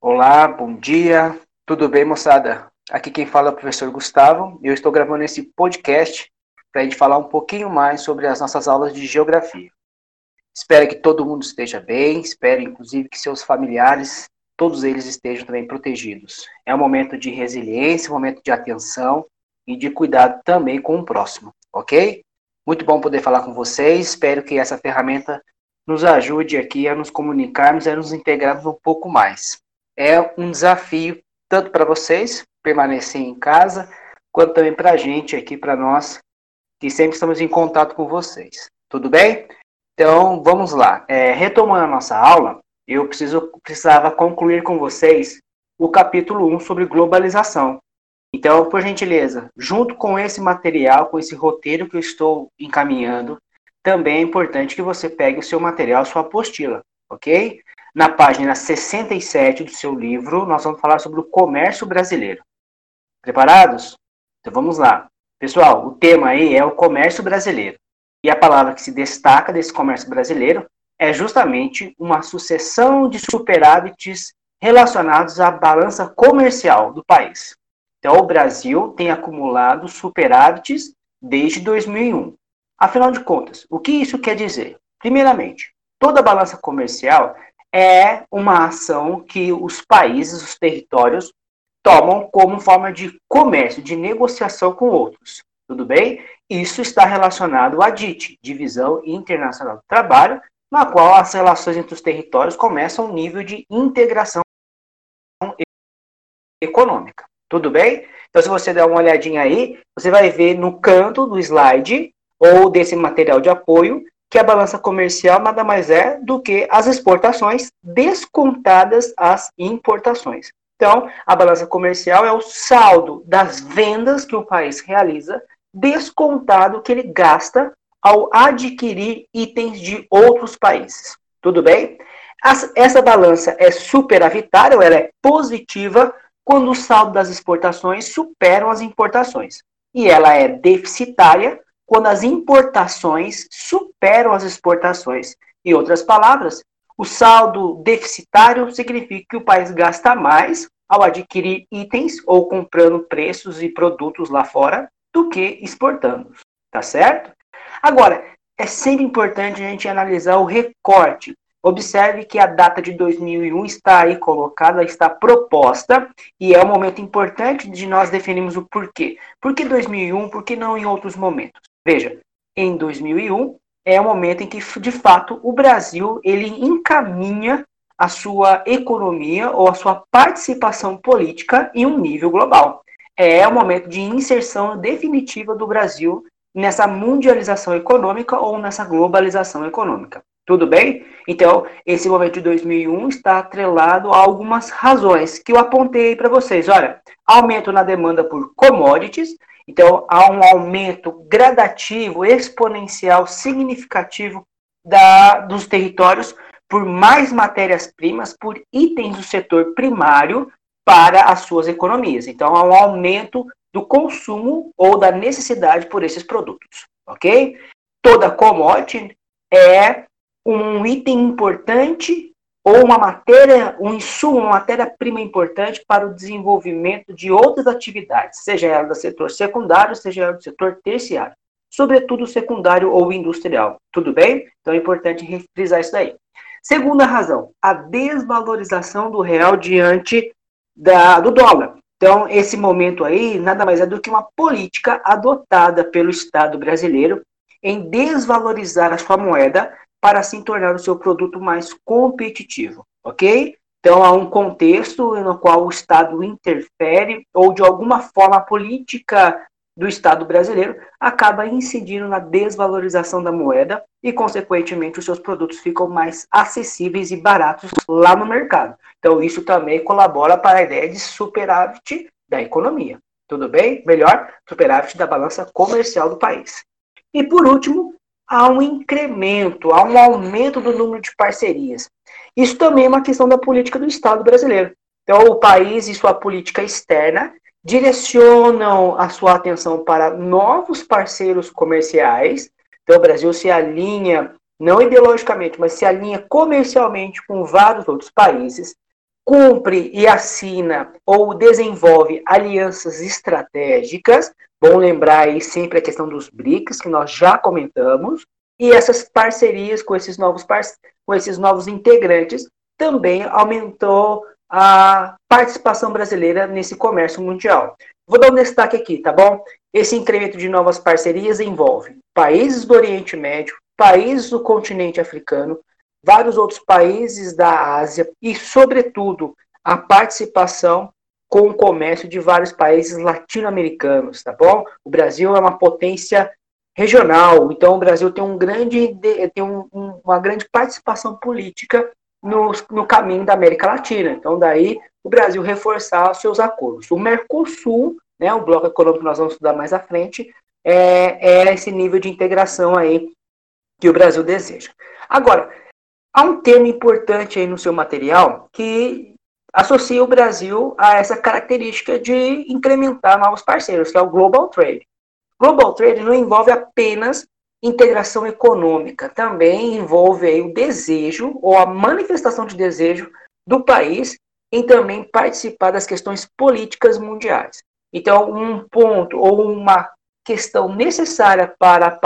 Olá, bom dia. Tudo bem, moçada? Aqui quem fala é o professor Gustavo. Eu estou gravando esse podcast para a gente falar um pouquinho mais sobre as nossas aulas de geografia. Espero que todo mundo esteja bem, espero inclusive que seus familiares, todos eles estejam também protegidos. É um momento de resiliência, um momento de atenção e de cuidado também com o próximo, ok? Muito bom poder falar com vocês. Espero que essa ferramenta nos ajude aqui a nos comunicarmos a nos integrarmos um pouco mais é um desafio tanto para vocês permanecer em casa, quanto também para a gente aqui, para nós, que sempre estamos em contato com vocês. Tudo bem? Então, vamos lá. É, retomando a nossa aula, eu preciso, precisava concluir com vocês o capítulo 1 sobre globalização. Então, por gentileza, junto com esse material, com esse roteiro que eu estou encaminhando, também é importante que você pegue o seu material, sua apostila, ok? Na página 67 do seu livro, nós vamos falar sobre o comércio brasileiro. Preparados? Então vamos lá. Pessoal, o tema aí é o comércio brasileiro. E a palavra que se destaca desse comércio brasileiro é justamente uma sucessão de superávites relacionados à balança comercial do país. Então, o Brasil tem acumulado superávites desde 2001. Afinal de contas, o que isso quer dizer? Primeiramente, toda balança comercial é uma ação que os países, os territórios, tomam como forma de comércio, de negociação com outros. Tudo bem? Isso está relacionado à DIT, Divisão Internacional do Trabalho, na qual as relações entre os territórios começam um nível de integração econômica. Tudo bem? Então, se você der uma olhadinha aí, você vai ver no canto do slide ou desse material de apoio que a balança comercial nada mais é do que as exportações descontadas as importações. Então, a balança comercial é o saldo das vendas que o país realiza, descontado que ele gasta ao adquirir itens de outros países. Tudo bem? Essa balança é superavitária, ou ela é positiva, quando o saldo das exportações superam as importações. E ela é deficitária quando as importações superam as exportações. Em outras palavras, o saldo deficitário significa que o país gasta mais ao adquirir itens ou comprando preços e produtos lá fora do que exportando. Tá certo? Agora, é sempre importante a gente analisar o recorte. Observe que a data de 2001 está aí colocada, está proposta, e é um momento importante de nós definirmos o porquê. Por que 2001? Por que não em outros momentos? Veja, em 2001 é o momento em que, de fato, o Brasil ele encaminha a sua economia ou a sua participação política em um nível global. É o momento de inserção definitiva do Brasil nessa mundialização econômica ou nessa globalização econômica. Tudo bem? Então, esse momento de 2001 está atrelado a algumas razões que eu apontei para vocês. Olha, aumento na demanda por commodities então, há um aumento gradativo, exponencial, significativo da, dos territórios por mais matérias-primas, por itens do setor primário para as suas economias. Então, há um aumento do consumo ou da necessidade por esses produtos, ok? Toda commodity é um item importante ou uma matéria, um insumo, uma matéria-prima importante para o desenvolvimento de outras atividades, seja ela do setor secundário, seja ela do setor terciário, sobretudo secundário ou industrial. Tudo bem? Então é importante refrisar isso daí. Segunda razão, a desvalorização do real diante da, do dólar. Então, esse momento aí nada mais é do que uma política adotada pelo Estado brasileiro em desvalorizar a sua moeda para assim tornar o seu produto mais competitivo, ok? Então, há um contexto no qual o Estado interfere ou, de alguma forma, a política do Estado brasileiro acaba incidindo na desvalorização da moeda e, consequentemente, os seus produtos ficam mais acessíveis e baratos lá no mercado. Então, isso também colabora para a ideia de superávit da economia. Tudo bem? Melhor, superávit da balança comercial do país. E, por último, há um incremento, há um aumento do número de parcerias. Isso também é uma questão da política do Estado brasileiro. Então, o país e sua política externa direcionam a sua atenção para novos parceiros comerciais. Então, o Brasil se alinha, não ideologicamente, mas se alinha comercialmente com vários outros países, cumpre e assina ou desenvolve alianças estratégicas. Bom lembrar aí sempre a questão dos BRICS, que nós já comentamos, e essas parcerias com esses novos, com esses novos integrantes também aumentou a participação brasileira nesse comércio mundial. Vou dar um destaque aqui, tá bom? Esse incremento de novas parcerias envolve países do Oriente Médio, países do continente africano, vários outros países da Ásia e, sobretudo, a participação com o comércio de vários países latino-americanos, tá bom? O Brasil é uma potência regional, então o Brasil tem, um grande, tem um, uma grande participação política no, no caminho da América Latina. Então, daí o Brasil reforçar os seus acordos. O Mercosul, né, o bloco econômico que nós vamos estudar mais à frente, é, é esse nível de integração aí que o Brasil deseja. Agora, há um tema importante aí no seu material que associa o Brasil a essa característica de incrementar novos parceiros, que é o Global Trade. Global Trade não envolve apenas integração econômica, também envolve o desejo ou a manifestação de desejo do país em também participar das questões políticas mundiais. Então, um ponto ou uma questão necessária para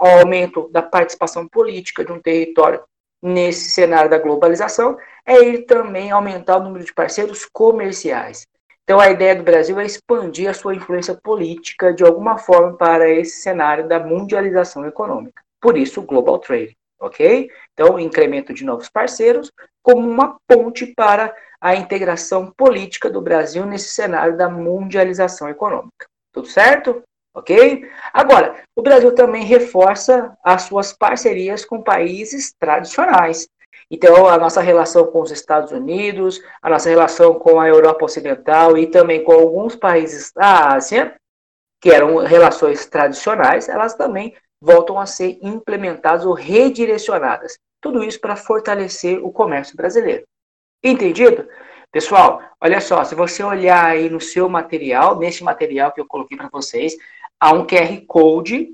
o aumento da participação política de um território nesse cenário da globalização é ele também aumentar o número de parceiros comerciais. Então, a ideia do Brasil é expandir a sua influência política de alguma forma para esse cenário da mundialização econômica. Por isso, o Global Trade, ok? Então, incremento de novos parceiros como uma ponte para a integração política do Brasil nesse cenário da mundialização econômica. Tudo certo? Ok? Agora, o Brasil também reforça as suas parcerias com países tradicionais. Então, a nossa relação com os Estados Unidos, a nossa relação com a Europa Ocidental e também com alguns países da Ásia, que eram relações tradicionais, elas também voltam a ser implementadas ou redirecionadas. Tudo isso para fortalecer o comércio brasileiro. Entendido? Pessoal, olha só, se você olhar aí no seu material, nesse material que eu coloquei para vocês, há um QR Code.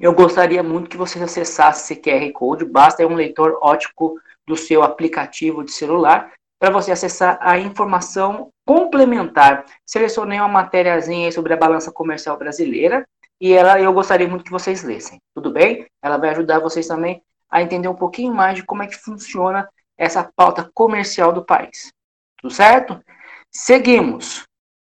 Eu gostaria muito que vocês acessassem esse QR Code. Basta um leitor ótico do seu aplicativo de celular para você acessar a informação complementar. Selecionei uma matériazinha sobre a balança comercial brasileira e ela eu gostaria muito que vocês lessem. Tudo bem? Ela vai ajudar vocês também a entender um pouquinho mais de como é que funciona essa pauta comercial do país. Tudo certo? Seguimos.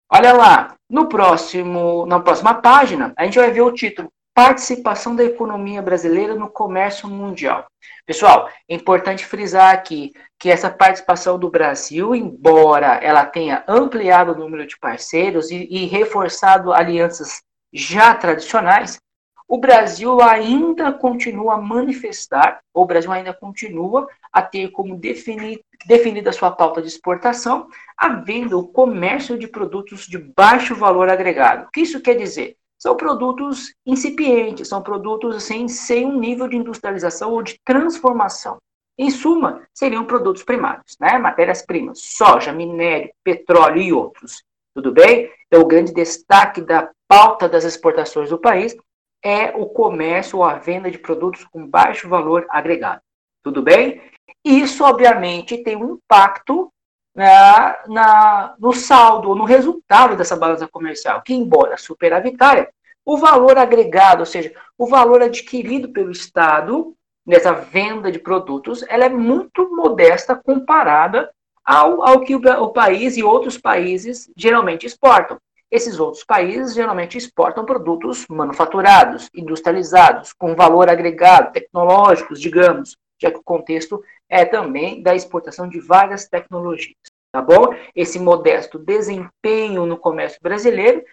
Olha lá, no próximo, na próxima página, a gente vai ver o título Participação da economia brasileira no comércio mundial. Pessoal, é importante frisar aqui que essa participação do Brasil, embora ela tenha ampliado o número de parceiros e, e reforçado alianças já tradicionais, o Brasil ainda continua a manifestar, o Brasil ainda continua a ter como definir, definida sua pauta de exportação a venda, o comércio de produtos de baixo valor agregado. O que isso quer dizer? São produtos incipientes, são produtos assim, sem um nível de industrialização ou de transformação. Em suma, seriam produtos primários, né? matérias-primas, soja, minério, petróleo e outros. Tudo bem? Então, o grande destaque da pauta das exportações do país é o comércio ou a venda de produtos com baixo valor agregado. Tudo bem? Isso, obviamente, tem um impacto na, na, no saldo, no resultado dessa balança comercial, que, embora superavitária, o valor agregado, ou seja, o valor adquirido pelo Estado nessa venda de produtos, ela é muito modesta comparada ao, ao que o, o país e outros países geralmente exportam. Esses outros países geralmente exportam produtos manufaturados, industrializados, com valor agregado, tecnológicos, digamos, já que o contexto é também da exportação de várias tecnologias. Tá bom? Esse modesto desempenho no comércio brasileiro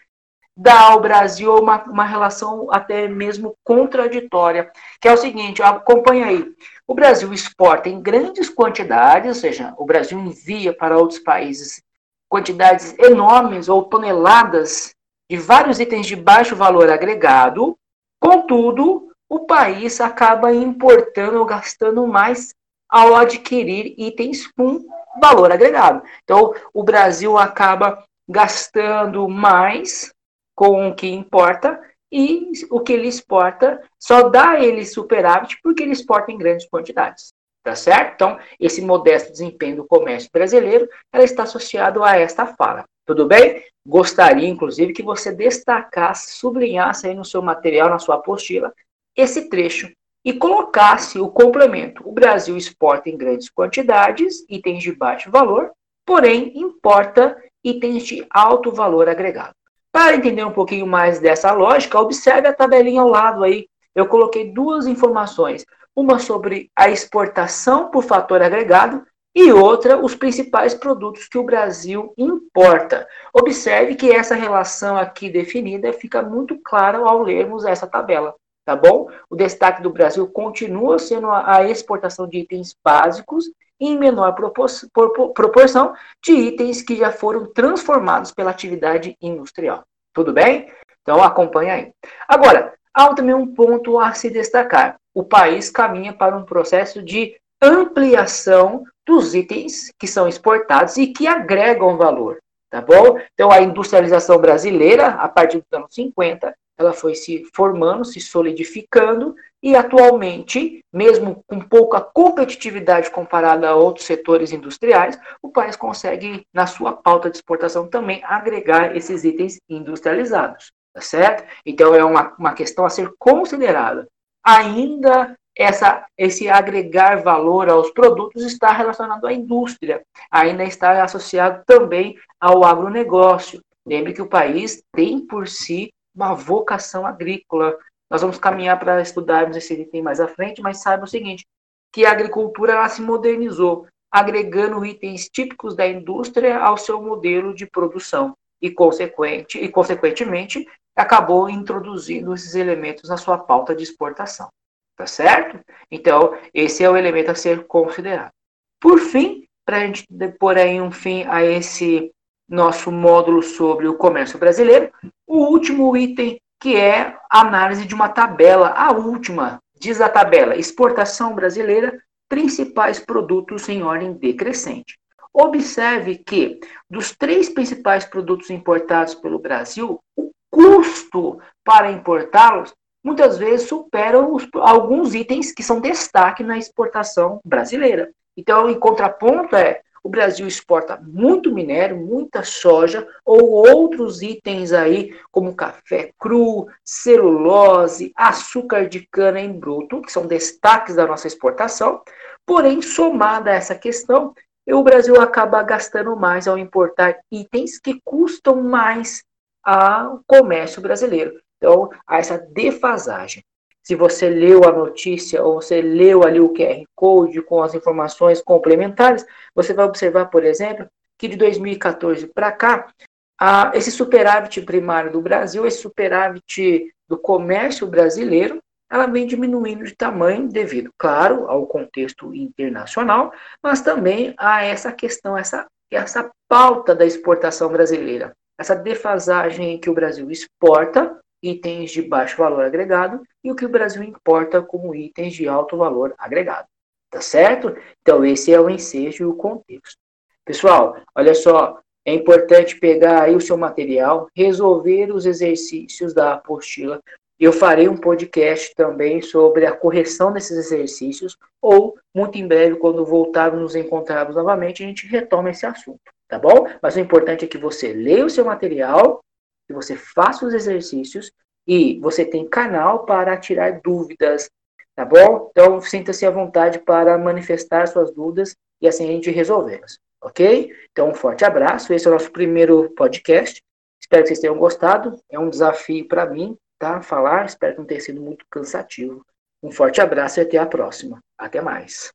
dá ao Brasil uma, uma relação até mesmo contraditória, que é o seguinte, acompanha aí. O Brasil exporta em grandes quantidades, ou seja, o Brasil envia para outros países quantidades enormes ou toneladas de vários itens de baixo valor agregado, contudo, o país acaba importando ou gastando mais ao adquirir itens com valor agregado. Então, o Brasil acaba gastando mais com o que importa e o que ele exporta só dá ele superávit porque ele exporta em grandes quantidades. tá certo? Então, esse modesto desempenho do comércio brasileiro, ela está associado a esta fala. Tudo bem? Gostaria, inclusive, que você destacasse, sublinhasse aí no seu material, na sua apostila, esse trecho e colocasse o complemento. O Brasil exporta em grandes quantidades itens de baixo valor, porém importa itens de alto valor agregado. Para entender um pouquinho mais dessa lógica, observe a tabelinha ao lado aí. Eu coloquei duas informações, uma sobre a exportação por fator agregado e outra os principais produtos que o Brasil importa. Observe que essa relação aqui definida fica muito clara ao lermos essa tabela tá bom? O destaque do Brasil continua sendo a exportação de itens básicos em menor proporção de itens que já foram transformados pela atividade industrial. Tudo bem? Então acompanha aí. Agora, há também um ponto a se destacar. O país caminha para um processo de ampliação dos itens que são exportados e que agregam valor, tá bom? Então a industrialização brasileira, a partir dos anos 50, ela foi se formando, se solidificando e atualmente, mesmo com pouca competitividade comparada a outros setores industriais, o país consegue, na sua pauta de exportação, também agregar esses itens industrializados, tá certo? Então é uma, uma questão a ser considerada. Ainda essa, esse agregar valor aos produtos está relacionado à indústria, ainda está associado também ao agronegócio. Lembre que o país tem por si uma vocação agrícola. Nós vamos caminhar para estudarmos esse item mais à frente, mas saiba o seguinte, que a agricultura ela se modernizou, agregando itens típicos da indústria ao seu modelo de produção e, consequente, e consequentemente, acabou introduzindo esses elementos na sua pauta de exportação. Tá certo? Então, esse é o elemento a ser considerado. Por fim, para a gente pôr aí um fim a esse nosso módulo sobre o comércio brasileiro, o último item que é a análise de uma tabela, a última, diz a tabela, exportação brasileira, principais produtos em ordem decrescente. Observe que dos três principais produtos importados pelo Brasil, o custo para importá-los muitas vezes supera os, alguns itens que são destaque na exportação brasileira. Então, em contraponto, é o Brasil exporta muito minério, muita soja ou outros itens aí, como café cru, celulose, açúcar de cana em bruto, que são destaques da nossa exportação. Porém, somada a essa questão, o Brasil acaba gastando mais ao importar itens que custam mais ao comércio brasileiro. Então, há essa defasagem. Se você leu a notícia ou você leu ali o QR Code com as informações complementares, você vai observar, por exemplo, que de 2014 para cá, a, esse superávit primário do Brasil, esse superávit do comércio brasileiro, ela vem diminuindo de tamanho devido, claro, ao contexto internacional, mas também a essa questão, essa, essa pauta da exportação brasileira, essa defasagem que o Brasil exporta itens de baixo valor agregado e o que o Brasil importa como itens de alto valor agregado. Tá certo? Então, esse é o ensejo e o contexto. Pessoal, olha só, é importante pegar aí o seu material, resolver os exercícios da apostila. Eu farei um podcast também sobre a correção desses exercícios, ou, muito em breve, quando voltarmos nos encontrarmos novamente, a gente retoma esse assunto, tá bom? Mas o importante é que você leia o seu material, que você faça os exercícios e você tem canal para tirar dúvidas, tá bom? Então, sinta-se à vontade para manifestar suas dúvidas e assim a gente resolvê-las, ok? Então, um forte abraço. Esse é o nosso primeiro podcast. Espero que vocês tenham gostado. É um desafio para mim, tá? Falar. Espero que não tenha sido muito cansativo. Um forte abraço e até a próxima. Até mais.